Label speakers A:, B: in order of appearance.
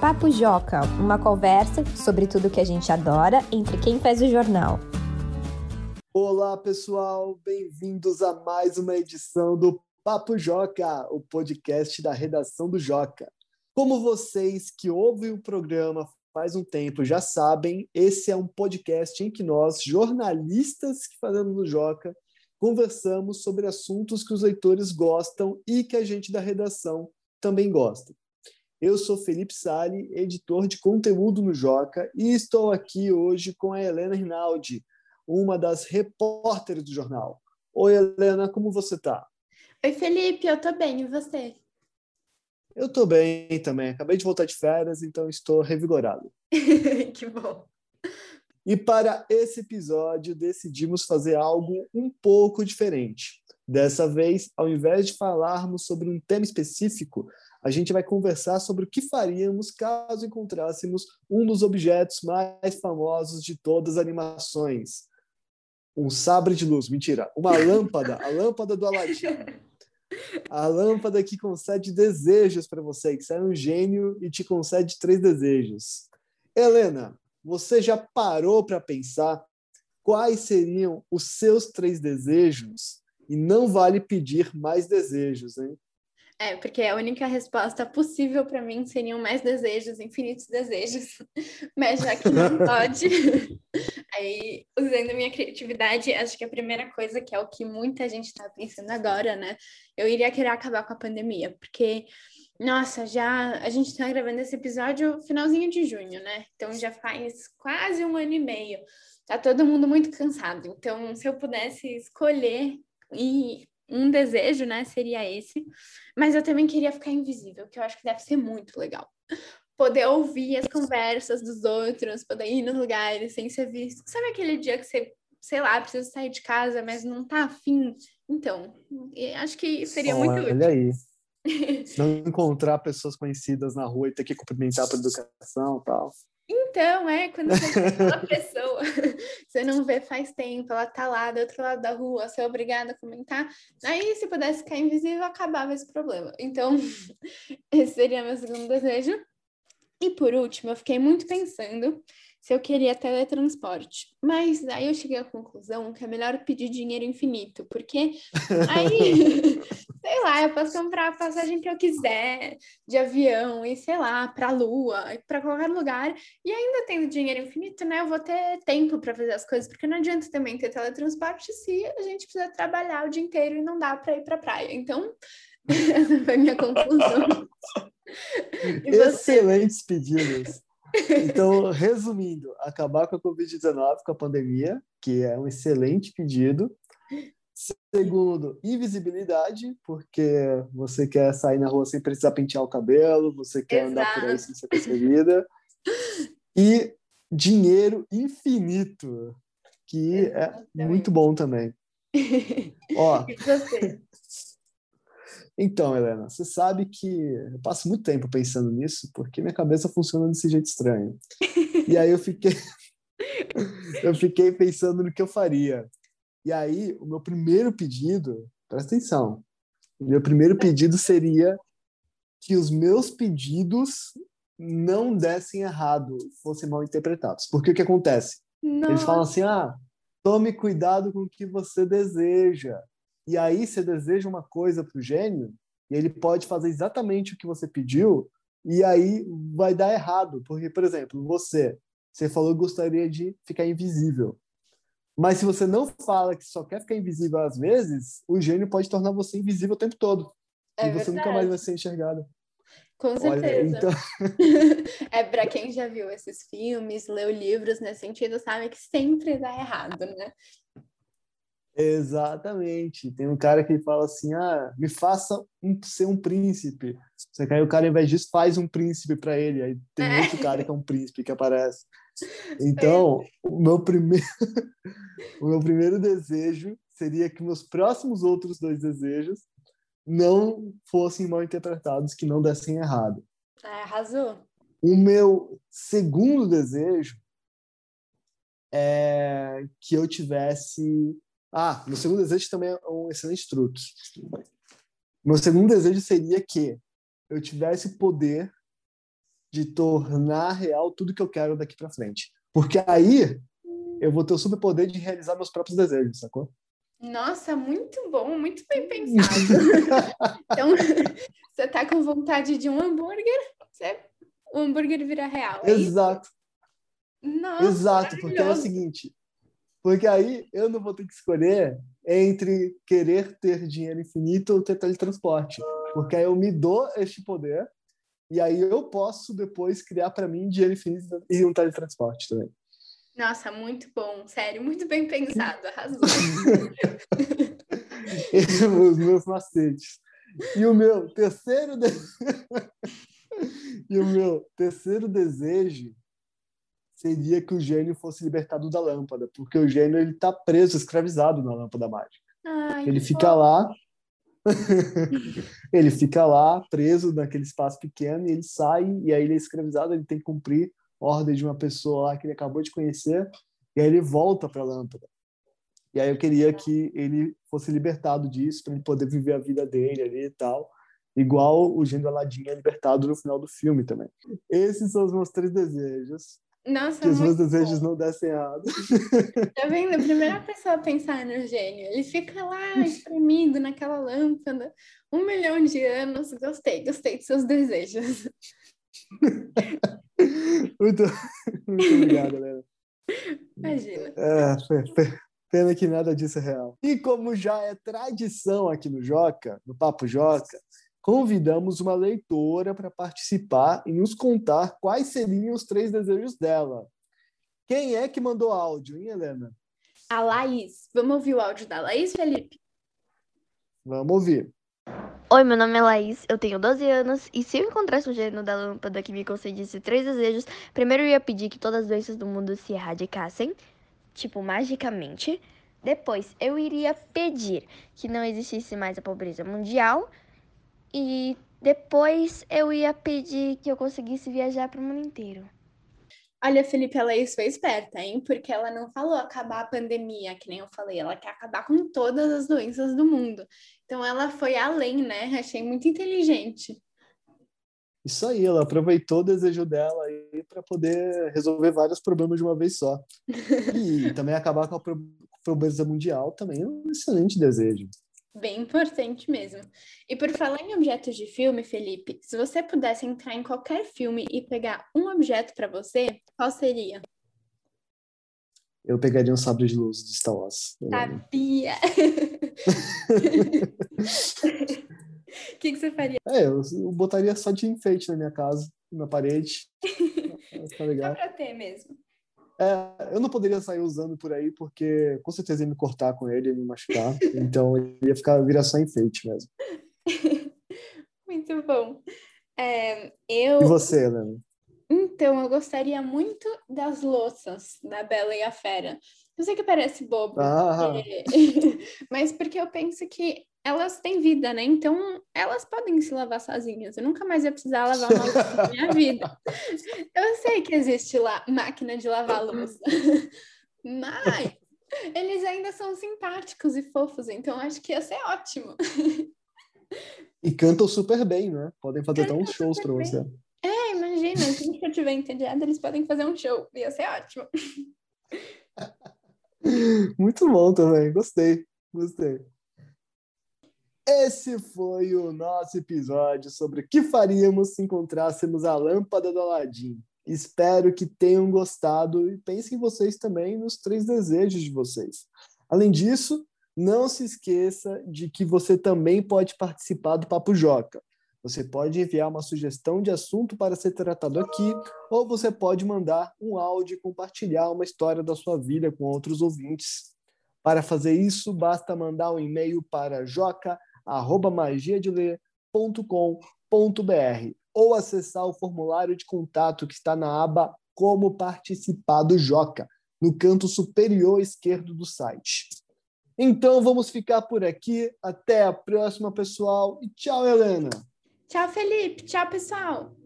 A: Papo Joca, uma conversa sobre tudo que a gente adora entre quem faz o jornal.
B: Olá, pessoal, bem-vindos a mais uma edição do Papo Joca, o podcast da redação do Joca. Como vocês que ouvem o programa faz um tempo já sabem, esse é um podcast em que nós, jornalistas que fazemos o Joca, conversamos sobre assuntos que os leitores gostam e que a gente da redação também gosta. Eu sou Felipe Sali, editor de conteúdo no Joca, e estou aqui hoje com a Helena Rinaldi, uma das repórteres do jornal. Oi, Helena, como você está?
C: Oi, Felipe, eu estou bem, e você?
B: Eu estou bem também. Acabei de voltar de férias, então estou revigorado.
C: que bom.
B: E para esse episódio, decidimos fazer algo um pouco diferente. Dessa vez, ao invés de falarmos sobre um tema específico, a gente vai conversar sobre o que faríamos caso encontrássemos um dos objetos mais famosos de todas as animações. Um sabre de luz, mentira, uma lâmpada, a lâmpada do Aladdin. A lâmpada que concede desejos para você, que você é um gênio e te concede três desejos. Helena, você já parou para pensar quais seriam os seus três desejos? E não vale pedir mais desejos, hein?
C: É, porque a única resposta possível para mim seriam mais desejos, infinitos desejos. Mas já que não pode, aí usando a minha criatividade, acho que a primeira coisa, que é o que muita gente está pensando agora, né? Eu iria querer acabar com a pandemia, porque, nossa, já a gente está gravando esse episódio finalzinho de junho, né? Então já faz quase um ano e meio. Tá todo mundo muito cansado. Então, se eu pudesse escolher e um desejo, né, seria esse. Mas eu também queria ficar invisível, que eu acho que deve ser muito legal. Poder ouvir as conversas dos outros, poder ir nos lugares sem ser visto. Sabe aquele dia que você, sei lá, precisa sair de casa, mas não tá afim? Então, acho que seria
B: Olha
C: muito útil.
B: Olha aí. Não encontrar pessoas conhecidas na rua e ter que cumprimentar por educação e tal.
C: Então, é, quando você vê aquela pessoa, você não vê faz tempo, ela tá lá do outro lado da rua, você é obrigada a comentar. Aí, se pudesse ficar invisível, acabava esse problema. Então, esse seria meu segundo desejo. E por último, eu fiquei muito pensando se eu queria teletransporte. Mas aí eu cheguei à conclusão que é melhor pedir dinheiro infinito, porque aí, sei lá, eu posso comprar a passagem que eu quiser de avião e sei lá, para a lua, para qualquer lugar, e ainda tendo dinheiro infinito, né, eu vou ter tempo para fazer as coisas, porque não adianta também ter teletransporte se a gente precisa trabalhar o dia inteiro e não dá para ir para a praia. Então, essa foi minha conclusão.
B: Excelentes pedidos. Então, resumindo, acabar com a Covid-19, com a pandemia, que é um excelente pedido. Segundo, invisibilidade, porque você quer sair na rua sem precisar pentear o cabelo, você quer
C: Exato.
B: andar por aí sem ser percebida. E dinheiro infinito, que é
C: Exatamente.
B: muito bom também. Ó,
C: E você?
B: então, Helena, você sabe que eu passo muito tempo pensando nisso, porque minha cabeça funciona desse jeito estranho. E aí eu fiquei eu fiquei pensando no que eu faria. E aí, o meu primeiro pedido, presta atenção. O meu primeiro pedido seria que os meus pedidos não dessem errado, fossem mal interpretados. Porque o que acontece? Eles falam assim: ah, tome cuidado com o que você deseja. E aí você deseja uma coisa para o gênio, e ele pode fazer exatamente o que você pediu, e aí vai dar errado. Porque, por exemplo, você, você falou que gostaria de ficar invisível. Mas se você não fala que só quer ficar invisível às vezes, o gênio pode tornar você invisível o tempo todo.
C: É
B: e você nunca
C: verdade.
B: mais vai ser enxergado.
C: Com
B: Olha,
C: certeza.
B: então,
C: É para quem já viu esses filmes, leu livros nesse sentido, sabe que sempre dá errado, né?
B: Exatamente. Tem um cara que fala assim: ah, me faça um, ser um príncipe. Só que aí o cara, ao invés disso, faz um príncipe para ele. Aí tem
C: É.
B: outro cara que é um príncipe que aparece. Então, o meu primeiro, o meu primeiro desejo seria que meus próximos outros dois desejos não fossem mal interpretados, que não dessem errado.
C: Ah, arrasou.
B: O meu segundo desejo é que eu tivesse. Ah, meu segundo desejo também é um excelente truque. Meu segundo desejo seria que eu tivesse o poder de tornar real tudo que eu quero daqui para frente. Porque aí eu vou ter o superpoder de realizar meus próprios desejos, sacou?
C: Nossa, muito bom, muito bem pensado. então, você tá com vontade de um hambúrguer, você... o hambúrguer vira real.
B: É Exato.
C: Nossa,
B: Exato, porque é o seguinte, porque aí eu não vou ter que escolher entre querer ter dinheiro infinito ou ter teletransporte. Porque aí eu me dou este poder e aí eu posso depois criar para mim dinheiro infinito e um teletransporte também.
C: Nossa, muito bom, sério, muito bem pensado, arrasou.
B: Os meus macetes. E o meu terceiro de... e o meu terceiro desejo seria que o gênio fosse libertado da lâmpada, porque o gênio ele está preso, escravizado na lâmpada mágica.
C: Ai,
B: ele fica bom. lá, ele fica lá preso naquele espaço pequeno e ele sai e aí ele é escravizado, ele tem que cumprir ordem de uma pessoa lá que ele acabou de conhecer e aí ele volta para a lâmpada. E aí eu queria que ele fosse libertado disso para ele poder viver a vida dele ali e tal. Igual o gênio Aladdin é libertado no final do filme também. Esses são os meus três desejos.
C: Nossa,
B: que os meus desejos
C: bom.
B: não dessem errado.
C: Tá vendo? A primeira pessoa a pensar no gênio. Ele fica lá espremido naquela lâmpada. Um milhão de anos. Gostei, gostei dos seus desejos.
B: muito, muito obrigado, galera.
C: Imagina.
B: É, pena que nada disso é real. E como já é tradição aqui no Joca, no Papo Joca, convidamos uma leitora para participar e nos contar quais seriam os três desejos dela. Quem é que mandou áudio, hein, Helena?
C: A Laís. Vamos ouvir o áudio da Laís, Felipe?
B: Vamos ouvir.
D: Oi, meu nome é Laís, eu tenho 12 anos e se eu encontrasse o gênio da lâmpada que me concedisse três desejos, primeiro eu ia pedir que todas as doenças do mundo se erradicassem, tipo, magicamente. Depois, eu iria pedir que não existisse mais a pobreza mundial. E depois eu ia pedir que eu conseguisse viajar para o mundo inteiro.
C: Olha, Felipe, ela isso foi esperta, hein? Porque ela não falou acabar a pandemia, que nem eu falei, ela quer acabar com todas as doenças do mundo. Então ela foi além, né? Achei muito inteligente.
B: Isso aí, ela aproveitou o desejo dela aí para poder resolver vários problemas de uma vez só. e também acabar com a pobreza mundial também é um excelente desejo.
C: Bem importante mesmo. E por falar em objetos de filme, Felipe, se você pudesse entrar em qualquer filme e pegar um objeto para você, qual seria?
B: Eu pegaria um sabre de luz de Star Wars.
C: Sabia! O que, que você faria?
B: É, eu, eu, botaria só de enfeite na minha casa, na parede.
C: Tá legal. Só pra ter mesmo.
B: É, eu não poderia sair usando por aí, porque com certeza ia me cortar com ele, ia me machucar. então ia ficar, virar só enfeite mesmo.
C: Muito bom. É, eu...
B: E você, Helena?
C: Então, eu gostaria muito das louças da Bela e a Fera. Eu sei que parece bobo,
B: ah.
C: mas porque eu penso que elas têm vida, né? Então, elas podem se lavar sozinhas. Eu nunca mais ia precisar lavar uma louça na minha vida. Eu sei que existe lá máquina de lavar louça, mas eles ainda são simpáticos e fofos, então acho que ia ser ótimo.
B: E cantam super bem, né? Podem fazer até uns shows para você.
C: É, imagina, se eu tiver entediado, eles podem fazer um show. Ia ser ótimo.
B: Muito bom também, gostei, gostei. Esse foi o nosso episódio sobre o que faríamos se encontrássemos a lâmpada do Aladim. Espero que tenham gostado e pensem vocês também nos três desejos de vocês. Além disso, não se esqueça de que você também pode participar do Papo Joca. Você pode enviar uma sugestão de assunto para ser tratado aqui, ou você pode mandar um áudio e compartilhar uma história da sua vida com outros ouvintes. Para fazer isso, basta mandar um e-mail para joca arroba magiadeler.com.br ou acessar o formulário de contato que está na aba Como Participar do Joca, no canto superior esquerdo do site. Então vamos ficar por aqui. Até a próxima, pessoal. E tchau, Helena.
C: Tchau, Felipe. Tchau, pessoal.